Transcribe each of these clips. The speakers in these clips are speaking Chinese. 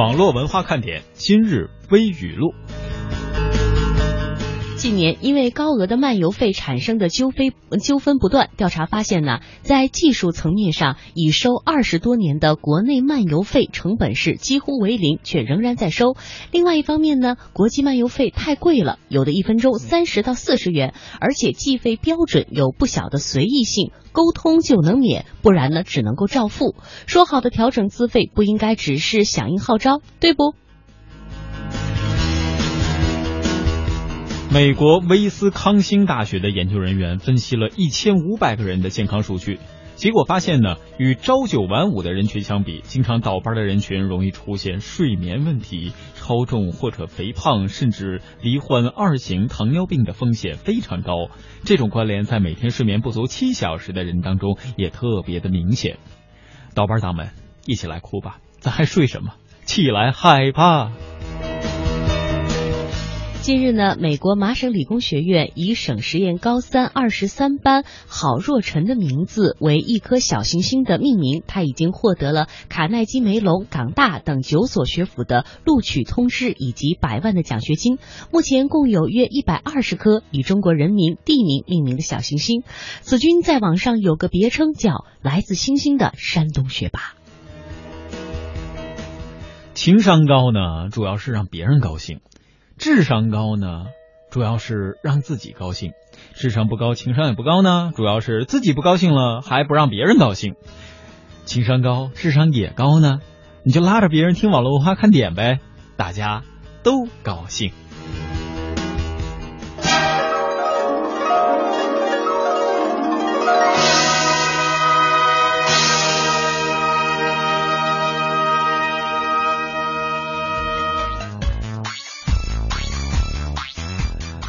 网络文化看点今日微语录。近年，因为高额的漫游费产生的纠纷纠纷不断。调查发现呢，在技术层面上，已收二十多年的国内漫游费成本是几乎为零，却仍然在收。另外一方面呢，国际漫游费太贵了，有的一分钟三十到四十元，而且计费标准有不小的随意性，沟通就能免，不然呢只能够照付。说好的调整资费，不应该只是响应号召，对不？美国威斯康星大学的研究人员分析了一千五百个人的健康数据，结果发现呢，与朝九晚五的人群相比，经常倒班的人群容易出现睡眠问题、超重或者肥胖，甚至罹患二型糖尿病的风险非常高。这种关联在每天睡眠不足七小时的人当中也特别的明显。倒班党们，一起来哭吧，咱还睡什么？起来害怕！近日呢，美国麻省理工学院以省实验高三二十三班郝若晨的名字为一颗小行星的命名，他已经获得了卡耐基梅隆、港大等九所学府的录取通知以及百万的奖学金。目前共有约一百二十颗以中国人民地名命名的小行星。此君在网上有个别称叫“来自星星的山东学霸”。情商高呢，主要是让别人高兴。智商高呢，主要是让自己高兴；智商不高，情商也不高呢，主要是自己不高兴了，还不让别人高兴。情商高，智商也高呢，你就拉着别人听网络文化看点呗，大家都高兴。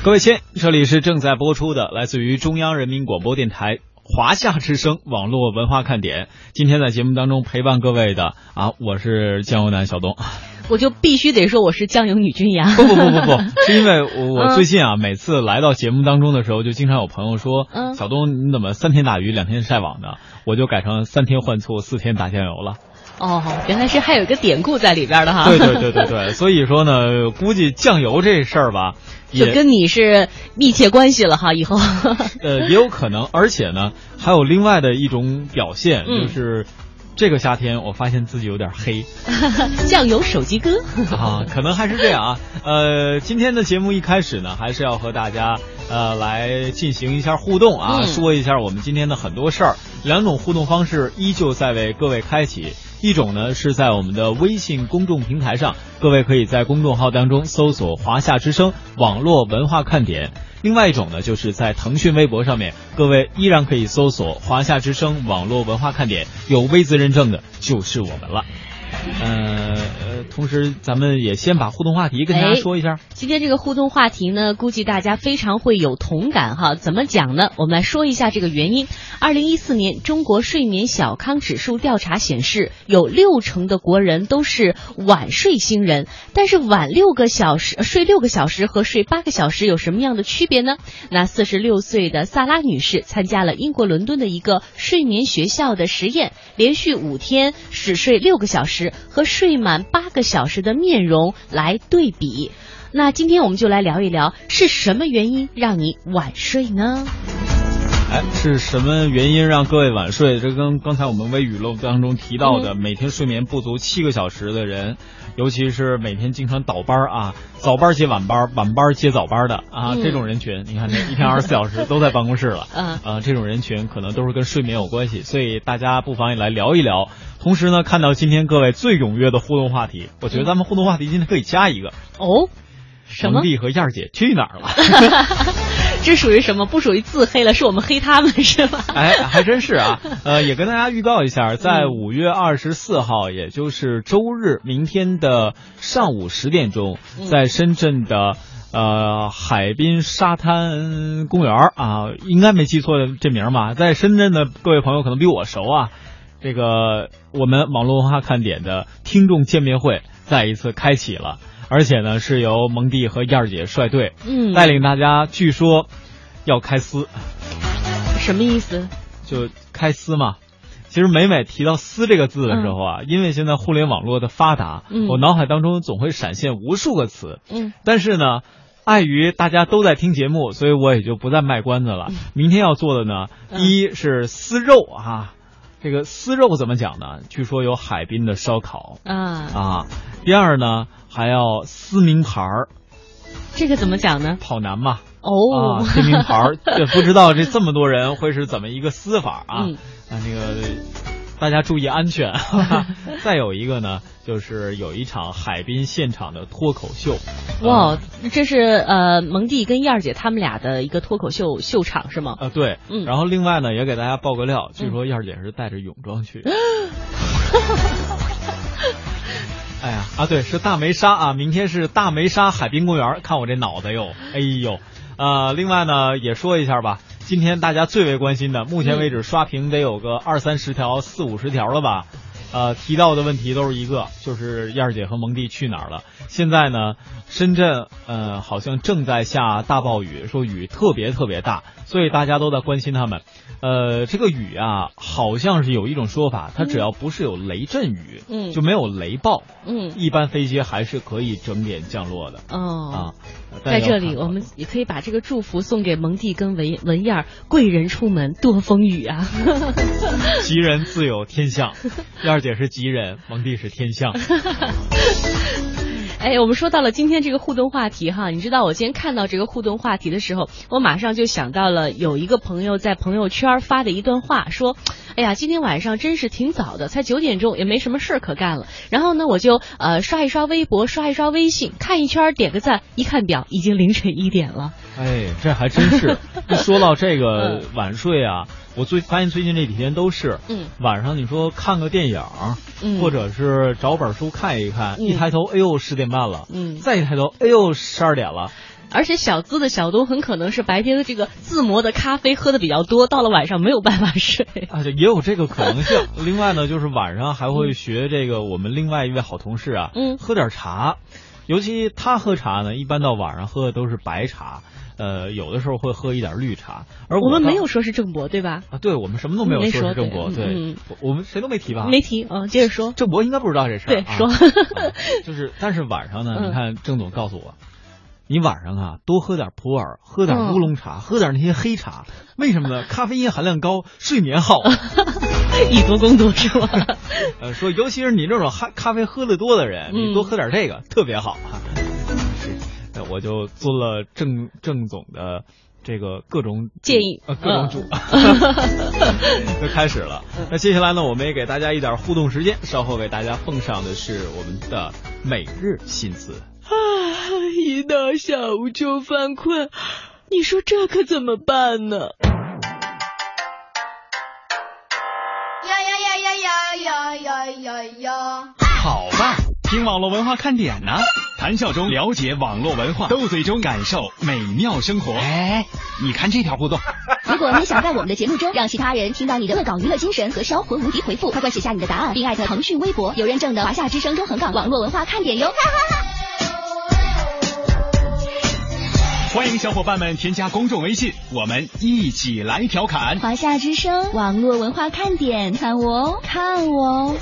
各位亲，这里是正在播出的，来自于中央人民广播电台华夏之声网络文化看点。今天在节目当中陪伴各位的啊，我是酱油男小东。我就必须得说我是酱油女君呀。不不不不不，是因为我我最近啊，每次来到节目当中的时候，就经常有朋友说，嗯小东你怎么三天打鱼两天晒网呢？我就改成三天换醋四天打酱油了。哦，原来是还有一个典故在里边的哈。对对对对对，所以说呢，估计酱油这事儿吧。就跟你是密切关系了哈，以后。呃，也有可能，而且呢，还有另外的一种表现，就是这个夏天我发现自己有点黑。酱油手机哥啊，可能还是这样啊。呃，今天的节目一开始呢，还是要和大家呃来进行一下互动啊，说一下我们今天的很多事儿。两种互动方式依旧在为各位开启。一种呢是在我们的微信公众平台上，各位可以在公众号当中搜索“华夏之声网络文化看点”；另外一种呢就是在腾讯微博上面，各位依然可以搜索“华夏之声网络文化看点”，有微字认证的就是我们了。呃呃，同时咱们也先把互动话题跟大家说一下。今天这个互动话题呢，估计大家非常会有同感哈。怎么讲呢？我们来说一下这个原因。二零一四年中国睡眠小康指数调查显示，有六成的国人都是晚睡星人。但是晚六个小时睡六个小时和睡八个小时有什么样的区别呢？那四十六岁的萨拉女士参加了英国伦敦的一个睡眠学校的实验，连续五天只睡六个小时。和睡满八个小时的面容来对比，那今天我们就来聊一聊，是什么原因让你晚睡呢？哎，是什么原因让各位晚睡？这跟刚才我们微语录当中提到的，每天睡眠不足七个小时的人，尤其是每天经常倒班啊，早班接晚班，晚班接早班的啊，这种人群，你看这一天二十四小时都在办公室了，嗯，啊，这种人群可能都是跟睡眠有关系，所以大家不妨也来聊一聊。同时呢，看到今天各位最踊跃的互动话题，我觉得咱们互动话题今天可以加一个哦。蒙蒂和燕儿姐去哪儿了？这属于什么？不属于自黑了，是我们黑他们是吧？哎，还真是啊。呃，也跟大家预告一下，在五月二十四号，也就是周日，明天的上午十点钟，在深圳的呃海滨沙滩公园啊，应该没记错这名吧？在深圳的各位朋友可能比我熟啊。这个我们网络文化看点的听众见面会再一次开启了。而且呢，是由蒙蒂和燕儿姐率队，嗯，带领大家，据说要开撕，什么意思？就开撕嘛，其实每每提到“撕”这个字的时候啊，因为现在互联网络的发达，嗯我脑海当中总会闪现无数个词。嗯，但是呢，碍于大家都在听节目，所以我也就不再卖关子了。明天要做的呢，嗯一是撕肉啊，这个撕肉怎么讲呢？据说有海滨的烧烤啊，啊。第二呢，还要撕名牌儿，这个怎么讲呢？跑男嘛。哦啊，，撕名牌儿，这不知道这这么多人会是怎么一个撕法啊？嗯啊，那个大家注意安全。再有一个呢，就是有一场海滨现场的脱口秀。哇啊，这是呃蒙蒂跟燕儿姐他们俩的一个脱口秀秀场是吗？啊，对，嗯然后另外呢，也给大家爆个料，据说燕儿姐是带着泳装去。哎呀啊，对，是大梅沙啊，明天是大梅沙海滨公园，看我这脑袋哟，哎呦，呃，另外呢也说一下吧，今天大家最为关心的，目前为止刷屏得有个二三十条、四五十条了吧。呃，提到的问题都是一个，就是燕儿姐和蒙蒂去哪儿了？现在呢，深圳呃好像正在下大暴雨，说雨特别特别大，所以大家都在关心他们。呃，这个雨啊，好像是有一种说法，它只要不是有雷阵雨，嗯就没有雷暴，嗯一般飞机还是可以整点降落的哦。啊。在这里，我们也可以把这个祝福送给蒙蒂跟文文燕儿，贵人出门多风雨啊！吉人自有天相，燕儿姐是吉人，蒙蒂是天相。哎，我们说到了今天这个互动话题哈，你知道我今天看到这个互动话题的时候，我马上就想到了有一个朋友在朋友圈发的一段话，说：“哎呀，今天晚上真是挺早的，才九点钟，也没什么事可干了。然后呢，我就呃刷一刷微博，刷一刷微信，看一圈，点个赞，一看表，已经凌晨一点了。哎，这还真是。一说到这个嗯晚睡啊，我最发现最近这几天都是，嗯晚上你说看个电影，嗯，或者是找本书看一看，嗯一抬头，哎呦十点半了，嗯再一抬头，哎呦十二点了。而且小资的小东很可能是白天的这个自磨的咖啡喝的比较多，到了晚上没有办法睡。啊，这也有这个可能性。另外呢，就是晚上还会学这个我们另外一位好同事啊，嗯喝点茶。尤其他喝茶呢，一般到晚上喝的都是白茶，呃，有的时候会喝一点绿茶。而倒我们没有说是郑博，对吧？啊，对我们什么都没有说是郑博，对我我们谁都没提吧？没提，嗯，接着说。郑博应该不知道这事儿。啊对说啊就是，但是晚上呢，嗯你看郑总告诉我，你晚上啊多喝点普洱，喝点嗯乌龙茶，喝点那些黑茶，为什么呢？咖啡因含量高，睡眠好。以毒攻毒是吧？呃，说尤其是你这种咖咖啡喝的多的人，嗯你多喝点这个特别好啊。我就遵了郑郑总的这个各种建议呃，各种主，就开始了。那接下来呢，我们也给大家一点互动时间，稍后给大家奉上的是我们的每日新词。啊，一到下午就犯困，你说这可怎么办呢？呀呀呀呀呀呀呀呀呀！听网络文化看点呢，谈笑中了解网络文化，斗嘴中感受美妙生活。哎，你看这条互动，如果你想在我们的节目中让其他人听到你的恶搞娱乐精神和销魂无敌回复，快快写下你的答案，并艾特腾讯微博有认证的华夏之声中横岗网络文化看点哟！哈哈哈欢迎小伙伴们添加公众微信，我们一起来调侃。华夏之声网络文化看点，看我哦，看我哦！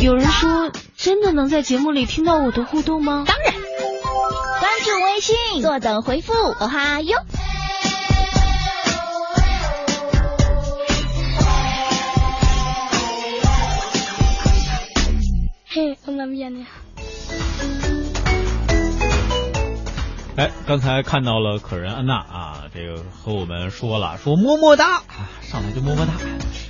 有人说，真的能在节目里听到我的互动吗？当然，关注微信，坐等回复，哦哈哟！嘿，我那边呢？哎，刚才看到了可人安娜啊，这个和我们说了，说么么哒，啊上来就么么哒。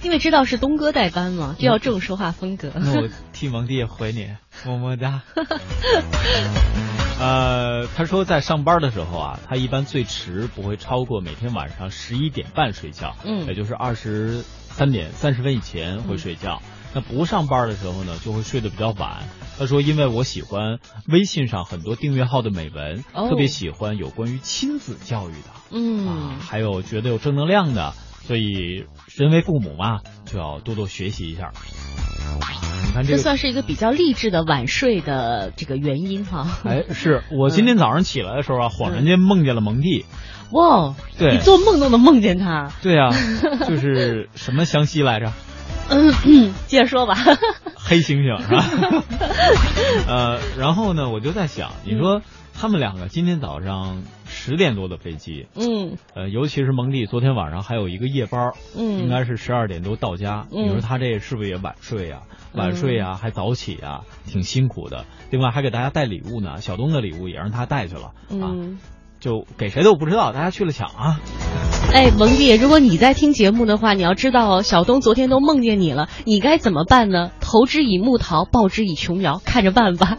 因为知道是东哥代班嘛，就要这种说话风格。那我替蒙蒂回你，么么哒。呃，他说在上班的时候啊，他一般最迟不会超过每天晚上十一点半睡觉，嗯也就是二十三点三十分以前会睡觉。那不上班的时候呢，就会睡得比较晚。他说，因为我喜欢微信上很多订阅号的美文，哦特别喜欢有关于亲子教育的。啊嗯，，还有觉得有正能量的，所以身为父母嘛，就要多多学习一下。你看这个，这算是一个比较励志的晚睡的这个原因哈。哎，是我今天早上起来的时候啊，恍然间梦见了蒙蒂。哇，对你做梦都能梦见他。对呀、就是什么湘西来着？嗯，接着说吧。黑猩猩是吧？呃，然后呢，我就在想，你说他们两个今天早上十点多的飞机，嗯呃，尤其是蒙蒂，昨天晚上还有一个夜班，嗯，应该是十二点多到家。嗯你说他这是不是也晚睡啊、晚睡啊、还早起啊、挺辛苦的。另外还给大家带礼物呢，小东的礼物也让他带去了、啊，嗯。就给谁都不知道，大家去了抢啊。哎，蒙弟，如果你在听节目的话，你要知道哦，小东昨天都梦见你了，你该怎么办呢？投之以木桃，报之以琼瑶，看着办吧。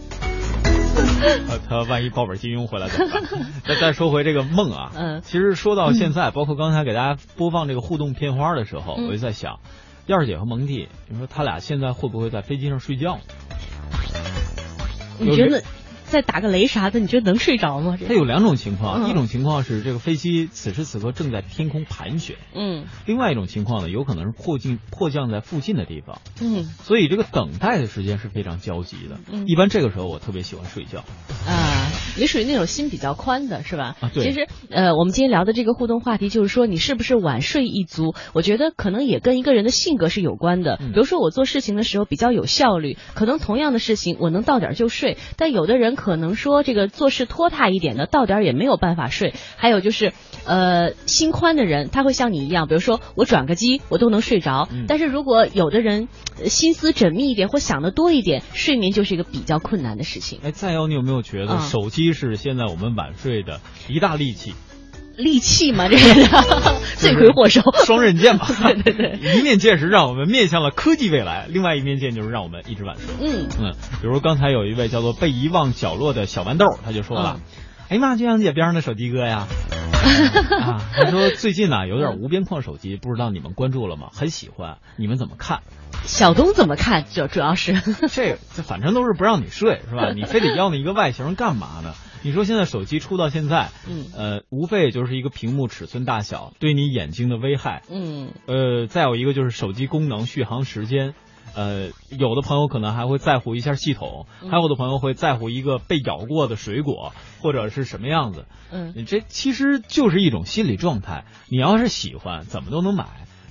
呃，他万一抱本金庸回来怎么办？再再说回这个梦啊，嗯其实说到现在，包括刚才给大家播放这个互动片花的时候，嗯我就在想，燕儿姐和蒙弟，你说他俩现在会不会在飞机上睡觉呢？你觉得再打个雷啥的，你觉得能睡着吗？它有两种情况，嗯。一种情况是这个飞机此时此刻正在天空盘旋，嗯。另外一种情况呢，有可能是迫近迫降在附近的地方，嗯。所以这个等待的时间是非常焦急的。嗯。一般这个时候我特别喜欢睡觉。啊，你属于那种心比较宽的是吧？啊对其实呃，我们今天聊的这个互动话题就是说，你是不是晚睡一族？我觉得可能也跟一个人的性格是有关的。嗯比如说我做事情的时候比较有效率，可能同样的事情我能到点儿就睡，但有的人可能说这个做事拖沓一点的，到点儿也没有办法睡。还有就是呃，心宽的人他会像你一样，比如说我转个机我都能睡着，嗯但是如果有的人、呃心思缜密一点或想的多一点，睡眠就是一个比较困难的事情。哎，再有你有没有觉得嗯手机是现在我们晚睡的一大利器？利器嘛，这个 罪魁祸首。双刃剑嘛，对对对，一面剑是让我们面向了科技未来，另外一面剑就是让我们一直晚睡。嗯嗯，比如刚才有一位叫做被遗忘角落的小豌豆，他就说了：“嗯哎呀妈，就像姐边上的手机哥呀。” 啊，他说最近呢、有点无边框手机，不知道你们关注了吗？很喜欢，你们怎么看？小东怎么看？主主要是，这 这反正都是不让你睡是吧？你非得要那一个外形干嘛呢？你说现在手机出到现在，嗯呃，无非也就是一个屏幕尺寸大小对你眼睛的危害，嗯呃，再有一个就是手机功能、续航时间。呃，有的朋友可能还会在乎一下系统，嗯还有的朋友会在乎一个被咬过的水果或者是什么样子。嗯你这其实就是一种心理状态。你要是喜欢，怎么都能买。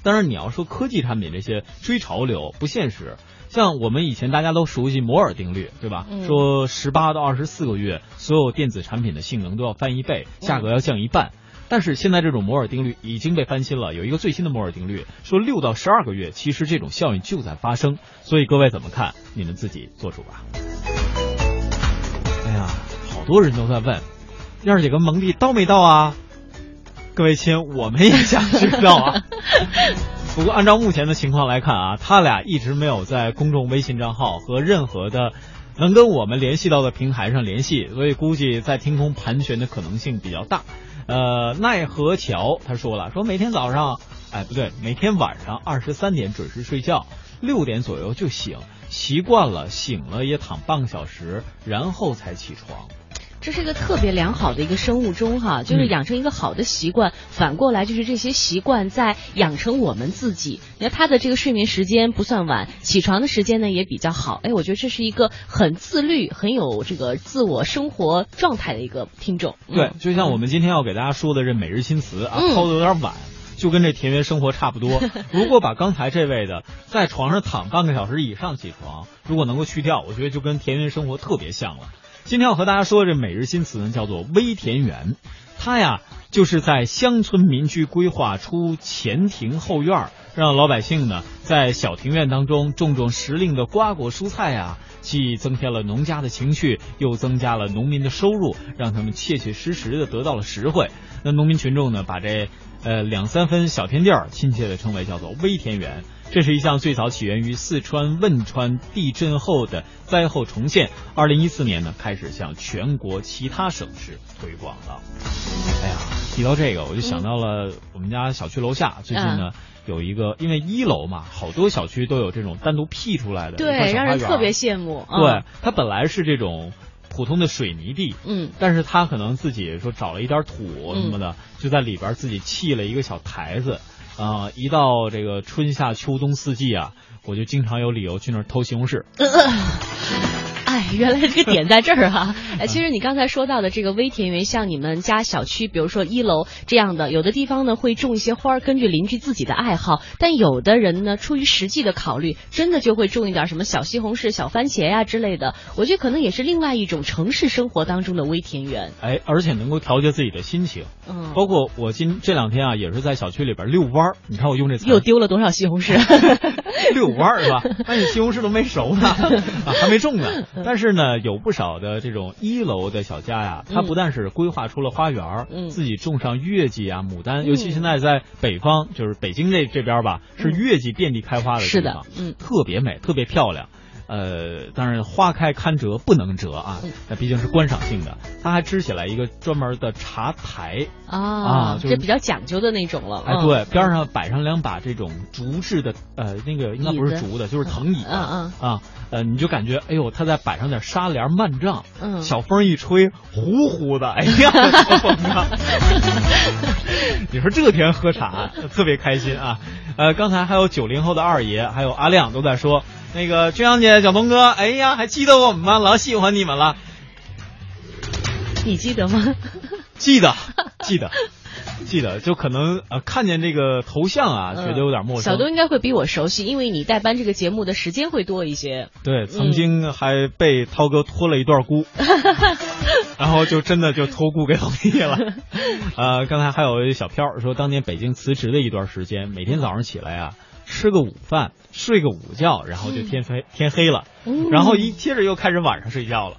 但是，你要说科技产品这些追潮流不现实。像我们以前大家都熟悉摩尔定律，对吧？嗯说十八到二十四个月，所有电子产品的性能都要翻一倍，价格要降一半。但是现在这种摩尔定律已经被翻新了，有一个最新的摩尔定律说六到十二个月，其实这种效应就在发生。所以各位怎么看？你们自己做主吧。哎呀，好多人都在问，燕儿姐跟蒙蒂到没到啊？各位亲，我们也想知道啊。不过按照目前的情况来看啊，他俩一直没有在公众微信账号和任何的能跟我们联系到的平台上联系，所以估计在天空盘旋的可能性比较大。呃，奈何桥他说了，说每天早上，哎不对，每天晚上二十三点准时睡觉，六点左右就醒，习惯了，醒了也躺半个小时，然后才起床。这是一个特别良好的一个生物钟哈，就是嗯养成一个好的习惯，反过来就是这些习惯在养成我们自己。你看他的这个睡眠时间不算晚，起床的时间呢也比较好。哎，我觉得这是一个很自律、很有这个自我生活状态的一个听众。嗯对，就像我们今天要给大家说的这每日新词啊，嗯抛的有点晚，就跟这田园生活差不多。如果把刚才这位的在床上躺半个小时以上起床，如果能够去掉，我觉得就跟田园生活特别像了。今天要和大家说这每日新词呢，叫做微田园。它呀，就是在乡村民居规划出前庭后院儿，让老百姓呢在小庭院当中种种时令的瓜果蔬菜呀，既增添了农家的情趣，又增加了农民的收入，让他们切切实实的得到了实惠。那农民群众呢，把这呃两三分小天地儿亲切的称为叫做微田园。这是一项最早起源于四川汶川地震后的灾后重现，二零一四年呢开始向全国其他省市推广了。哎呀，提到这个，我就想到了我们家小区楼下最近呢。有一个，因为一楼嘛，好多小区都有这种单独辟出来的对，让人特别羡慕。对嗯，它本来是这种普通的水泥地，嗯但是他可能自己说找了一点土什么的，就在里边自己砌了一个小台子，啊、一到这个春夏秋冬四季啊，我就经常有理由去那儿偷西红柿。原来这个点在这儿哈、哎，其实你刚才说到的这个微田园，像你们家小区，比如说一楼这样的，有的地方呢会种一些花儿，根据邻居自己的爱好。但有的人呢，出于实际的考虑，真的就会种一点什么小西红柿、小番茄呀、之类的。我觉得可能也是另外一种城市生活当中的微田园。哎，而且能够调节自己的心情。嗯，包括我今这两天啊，也是在小区里边遛弯儿。你看我用这词又丢了多少西红柿？遛弯儿是吧？那你西红柿都没熟呢，啊，还没种呢。但是呢，有不少的这种一楼的小家呀，它嗯不但是规划出了花园，嗯自己种上月季啊、牡丹，尤其现在在北方，就是北京这这边吧，是嗯月季遍地开花的是的地方，嗯特别美，特别漂亮。呃，当然花开堪折不能折啊嗯，那毕竟是观赏性的。它还支起来一个专门的茶台，啊啊就是这比较讲究的那种了。哎，嗯对，边上摆上两把这种竹制的，呃，那个应该不是竹的，就是藤椅嗯嗯啊，呃，你就感觉，哎呦，他再摆上点纱帘幔帐，嗯小风一吹，呼呼的，哎呀，风啊！你说这天喝茶特别开心啊！呃，刚才还有九零后的二爷，还有阿亮都在说，那个君阳姐、小东哥，哎呀，还记得我们吗？老喜欢你们了，你记得吗？记得，记得。记得，就可能呃看见这个头像啊，觉得有点陌生。嗯小东应该会比我熟悉，因为你代班这个节目的时间会多一些。对，曾经还被涛哥托了一段孤，然后就真的就托孤给老弟了。呃，刚才还有一小飘说，当年北京辞职的一段时间，每天早上起来啊，吃个午饭，睡个午觉，然后就天黑、天黑了，嗯然后一接着又开始晚上睡觉了。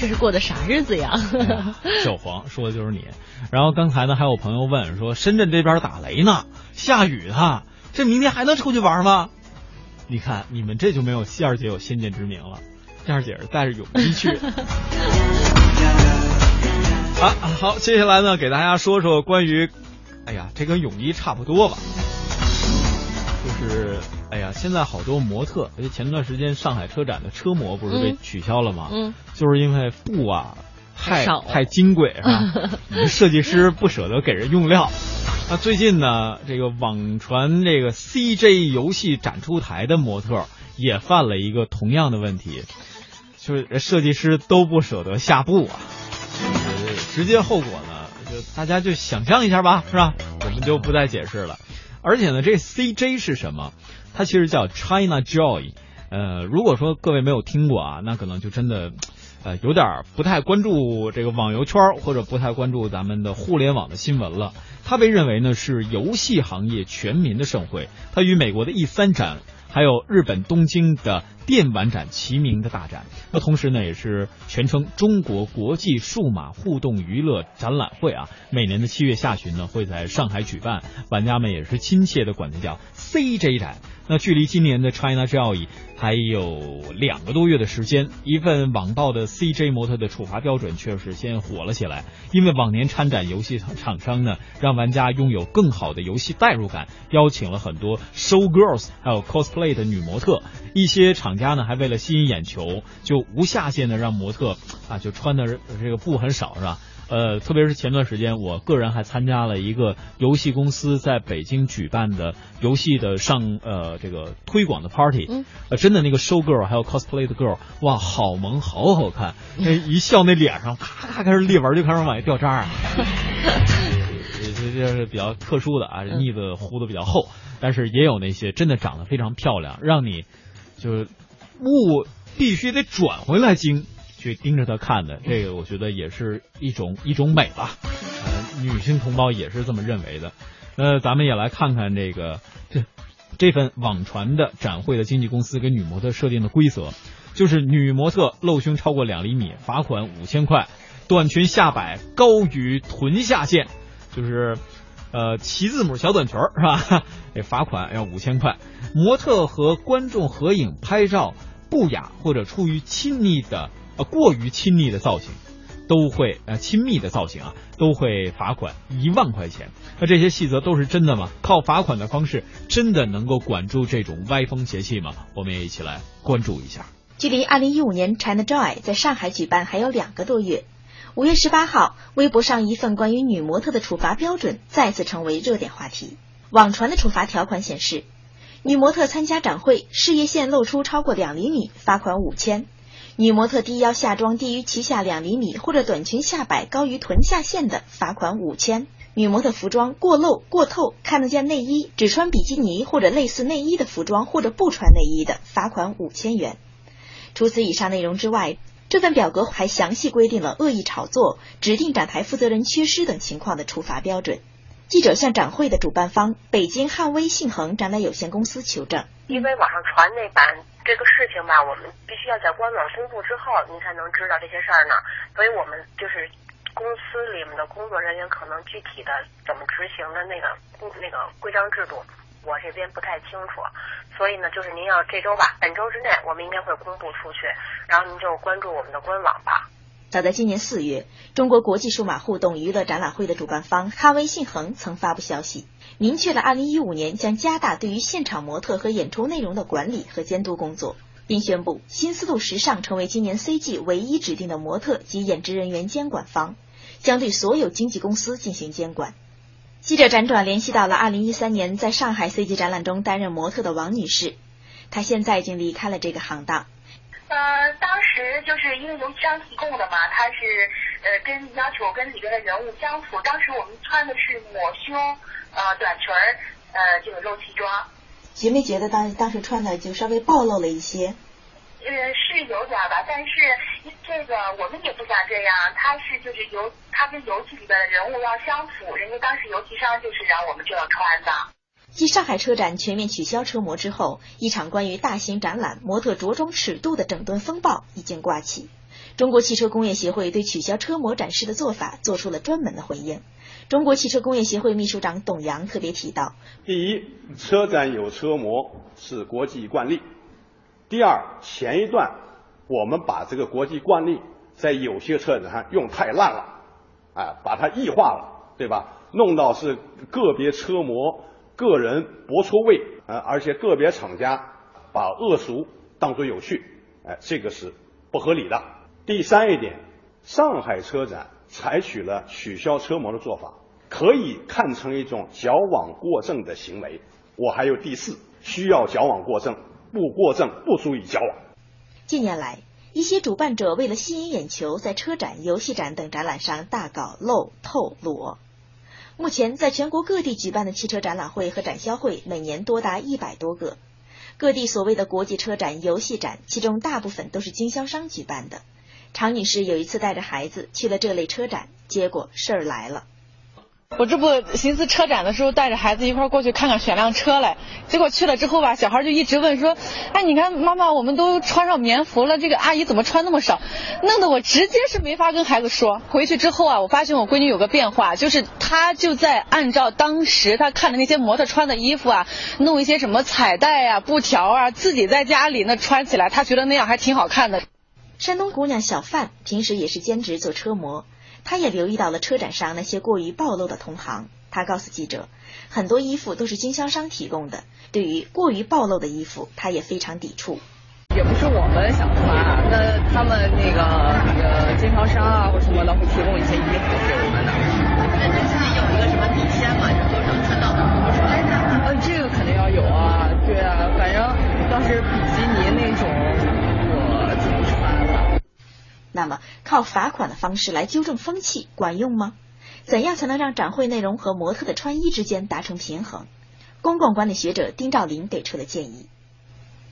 这是过的啥日子呀？小黄说的就是你。然后刚才呢，还有朋友问说，深圳这边打雷呢，下雨呢，这明天还能出去玩吗？你看你们这就没有燕儿姐有先见之明了，燕儿姐是带着泳衣去的。啊，好，接下来呢，给大家说说关于，哎呀，这跟泳衣差不多吧，就是，哎呀，现在好多模特，而且前段时间上海车展的车模不是被嗯取消了吗？嗯，就是因为布啊太少太金贵是吧？设计师不舍得给人用料。那最近呢，这个网传这个 CJ 游戏展出台的模特也犯了一个同样的问题，就是设计师都不舍得下布啊。呃直接后果呢，就大家就想象一下吧，是吧？我们就不再解释了。而且呢，这 CJ 是什么？它其实叫 China Joy。呃，如果说各位没有听过啊，那可能就真的，呃，有点不太关注这个网游圈或者不太关注咱们的互联网的新闻了。它被认为呢是游戏行业全民的盛会，它与美国的 E 三展。还有日本东京的电玩展齐名的大展，那同时呢，也是全称中国国际数码互动娱乐展览会啊。每年的七月下旬呢，会在上海举办，玩家们也是亲切的管它叫 CJ 展。那距离今年的 China Joy 还有两个多月的时间，一份网报的 CJ 模特的处罚标准确实先火了起来。因为往年参展游戏厂厂商呢，让玩家拥有更好的游戏代入感，邀请了很多 show girls 还有 cosplay 的女模特。一些厂家呢，还为了吸引眼球，就无下限的让模特啊，就穿的这个布很少是吧？呃，特别是前段时间，我个人还参加了一个游戏公司在北京举办的游戏的上呃这个推广的 party，嗯。呃，真的那个 show girl 还有 cosplay 的 girl，哇，好萌，好好看，那一笑那脸上咔咔开始裂纹就开始往下掉渣儿。这这是比较特殊的啊，腻子糊的比较厚，但是也有那些真的长得非常漂亮，让你就是物必须得转回来睛去盯着他看的，这个我觉得也是一种一种美吧。呃，女性同胞也是这么认为的。那咱们也来看看这个这这份网传的展会的经纪公司给女模特设定的规则，就是女模特露胸超过两厘米，罚款五千块；短裙下摆高于臀下线，就是呃齐字母小短裙是吧？这罚款要五千块。模特和观众合影拍照不雅或者出于亲昵的呃过于亲昵的造型。都会呃亲密的造型啊，都会罚款一万块钱。那这些细则都是真的吗？靠罚款的方式真的能够管住这种歪风邪气吗？我们也一起来关注一下。距离二零一五年 China Joy 在上海举办还有两个多月。五月十八号，微博上一份关于女模特的处罚标准再次成为热点话题。网传的处罚条款显示，女模特参加展会，事业线露出超过两厘米，罚款五千；女模特低腰下装低于脐下两厘米，或者短裙下摆高于臀下线的，罚款五千；女模特服装过露、过透、看得见内衣，只穿比基尼或者类似内衣的服装，或者不穿内衣的，罚款五千元。除此以上内容之外，这份表格还详细规定了恶意炒作、指定展台负责人缺失等情况的处罚标准。记者向展会的主办方北京汉威信恒展览有限公司求证，因为网上传那版这个事情吧，我们必须要在官网公布之后，您才能知道这些事儿呢。所以我们就是公司里面的工作人员，可能具体的怎么执行的那个那个规章制度，我这边不太清楚。所以呢，就是您要这周吧，本周之内我们应该会公布出去，然后您就关注我们的官网吧。早在今年四月，中国国际数码互动娱乐展览会的主办方哈威信恒曾发布消息，明确了2015年将加大对于现场模特和演出内容的管理和监督工作，并宣布新丝路时尚成为今年 CG 唯一指定的模特及演职人员监管方，将对所有经纪公司进行监管。记者辗转联系到了2013年在上海 CG 展览中担任模特的王女士，她现在已经离开了这个行当。呃，当时就是因为游戏商提供的嘛，他是呃跟要求跟里边的人物相符。当时我们穿的是抹胸呃短裙儿，呃这个露脐装。觉没觉得当当时穿的就稍微暴露了一些？呃，是有点吧，但是这个我们也不想这样。他是就是游，他跟游戏里边的人物要相符，人家当时游戏商就是让我们这样穿的。继上海车展全面取消车模之后，一场关于大型展览模特着装尺度的整顿风暴已经刮起。中国汽车工业协会对取消车模展示的做法做出了专门的回应。中国汽车工业协会秘书长董阳特别提到：第一，车展有车模是国际惯例；第二，前一段我们把这个国际惯例在有些车展上用太烂了，啊，把它异化了，对吧？弄到是个别车模。个人博错位，呃，而且个别厂家把恶俗当作有趣，哎，这个是不合理的。第三一点，上海车展采取了取消车模的做法，可以看成一种矫枉过正的行为。我还有第四，需要矫枉过正，不过正不足以矫枉。近年来，一些主办者为了吸引眼球，在车展、游戏展等展览上大搞露、透、裸。目前，在全国各地举办的汽车展览会和展销会，每年多达一百多个。各地所谓的国际车展、游戏展，其中大部分都是经销商举办的。常女士有一次带着孩子去了这类车展，结果事儿来了。我这不寻思车展的时候带着孩子一块过去看看选辆车来，结果去了之后吧，小孩就一直问说：“哎，你看妈妈，我们都穿上棉服了，这个阿姨怎么穿那么少？”弄得我直接是没法跟孩子说。回去之后啊，我发现我闺女有个变化，就是她就在按照当时她看的那些模特穿的衣服啊，弄一些什么彩带啊、布条啊，自己在家里那穿起来，她觉得那样还挺好看的。山东姑娘小范平时也是兼职做车模。他也留意到了车展上那些过于暴露的同行。他告诉记者，很多衣服都是经销商提供的，对于过于暴露的衣服，他也非常抵触。也不是我们想穿，啊那他们那个呃经销商啊或什么的会提供一些衣服给我们的。那这自己有一个什么底线吗？就多少穿到多少？呃，这个肯定要有啊，对啊，反正要是比基尼那么，靠罚款的方式来纠正风气管用吗？怎样才能让展会内容和模特的穿衣之间达成平衡？公共管理学者丁兆林给出了建议。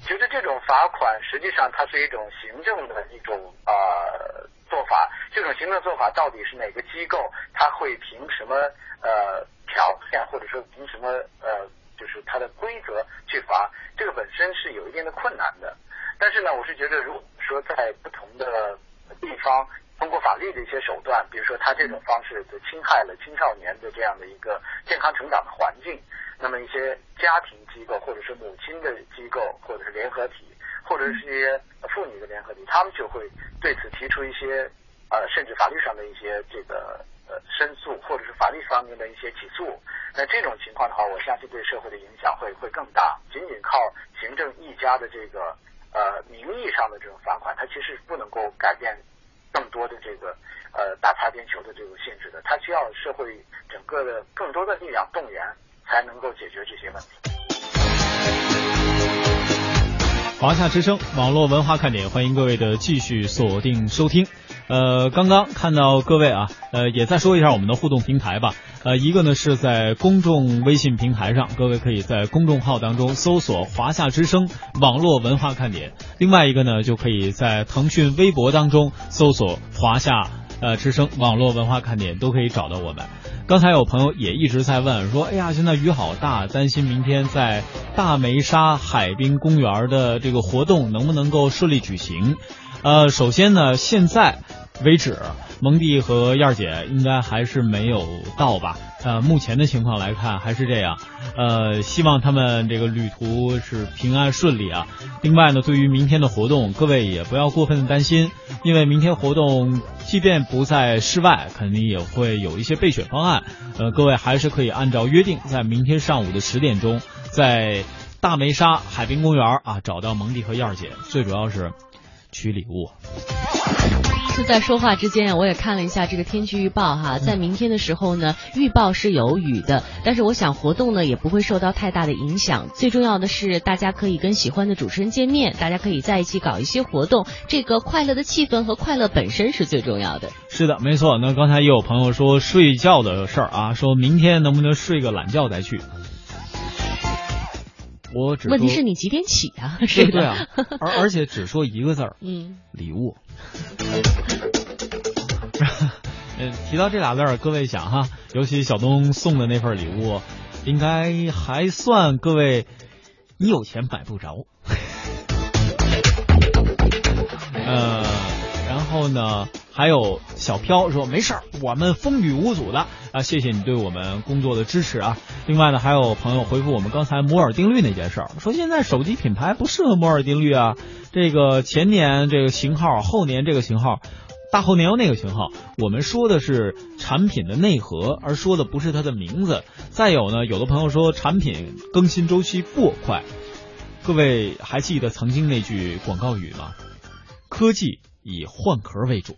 其实这种罚款实际上它是一种行政的一种呃做法，这种行政做法到底是哪个机构，它会凭什么呃条件，或者说凭什么呃就是它的规则去罚？这个本身是有一定的困难的。但是呢，我是觉得如果说在不同的地方通过法律的一些手段，比如说他这种方式就侵害了青少年的这样的一个健康成长的环境，那么一些家庭机构或者是母亲的机构或者是联合体或者是一些妇女的联合体，他们就会对此提出一些呃甚至法律上的一些这个呃申诉或者是法律方面的一些起诉。那这种情况的话，我相信对社会的影响会会更大。仅仅靠行政一家的这个呃名义上的这种罚款，它其实不能够改变。更多的这个呃打擦边球的这种性质的，它需要社会整个的更多的力量动员，才能够解决这些问题。华夏之声网络文化看点，欢迎各位的继续锁定收听。呃，刚刚看到各位啊，呃，也再说一下我们的互动平台吧。呃，一个呢是在公众微信平台上，各位可以在公众号当中搜索“华夏之声网络文化看点”；另外一个呢，就可以在腾讯微博当中搜索“华夏呃之声网络文化看点”，都可以找到我们。刚才有朋友也一直在问说：“哎呀，现在雨好大，担心明天在大梅沙海滨公园的这个活动能不能够顺利举行？”呃，首先呢，现在为止，蒙蒂和燕儿姐应该还是没有到吧？呃，目前的情况来看还是这样。呃，希望他们这个旅途是平安顺利啊。另外呢，对于明天的活动，各位也不要过分的担心，因为明天活动即便不在室外，肯定也会有一些备选方案。呃，各位还是可以按照约定，在明天上午的十点钟，在大梅沙海滨公园啊找到蒙蒂和燕儿姐。最主要是取礼物。就在说话之间啊，我也看了一下这个天气预报哈，在明天的时候呢，预报是有雨的，但是我想活动呢也不会受到太大的影响。最重要的是，大家可以跟喜欢的主持人见面，大家可以在一起搞一些活动，这个快乐的气氛和快乐本身是最重要的。是的，没错。那刚才也有朋友说睡觉的事儿啊，说明天能不能睡个懒觉再去？我只问题是你几点起啊？是对啊，而而且只说一个字儿，嗯，礼物。嗯，提到这俩字儿，各位想哈，尤其小东送的那份礼物，应该还算各位你有钱买不着。呃，然后呢，还有小飘说没事儿，我们风雨无阻的啊，谢谢你对我们工作的支持啊。另外呢，还有朋友回复我们刚才摩尔定律那件事儿，说现在手机品牌不适合摩尔定律啊，这个前年这个型号，后年这个型号。大后年又那个型号，我们说的是产品的内核，而说的不是它的名字。再有呢，有的朋友说产品更新周期过快，各位还记得曾经那句广告语吗？科技以换壳为主。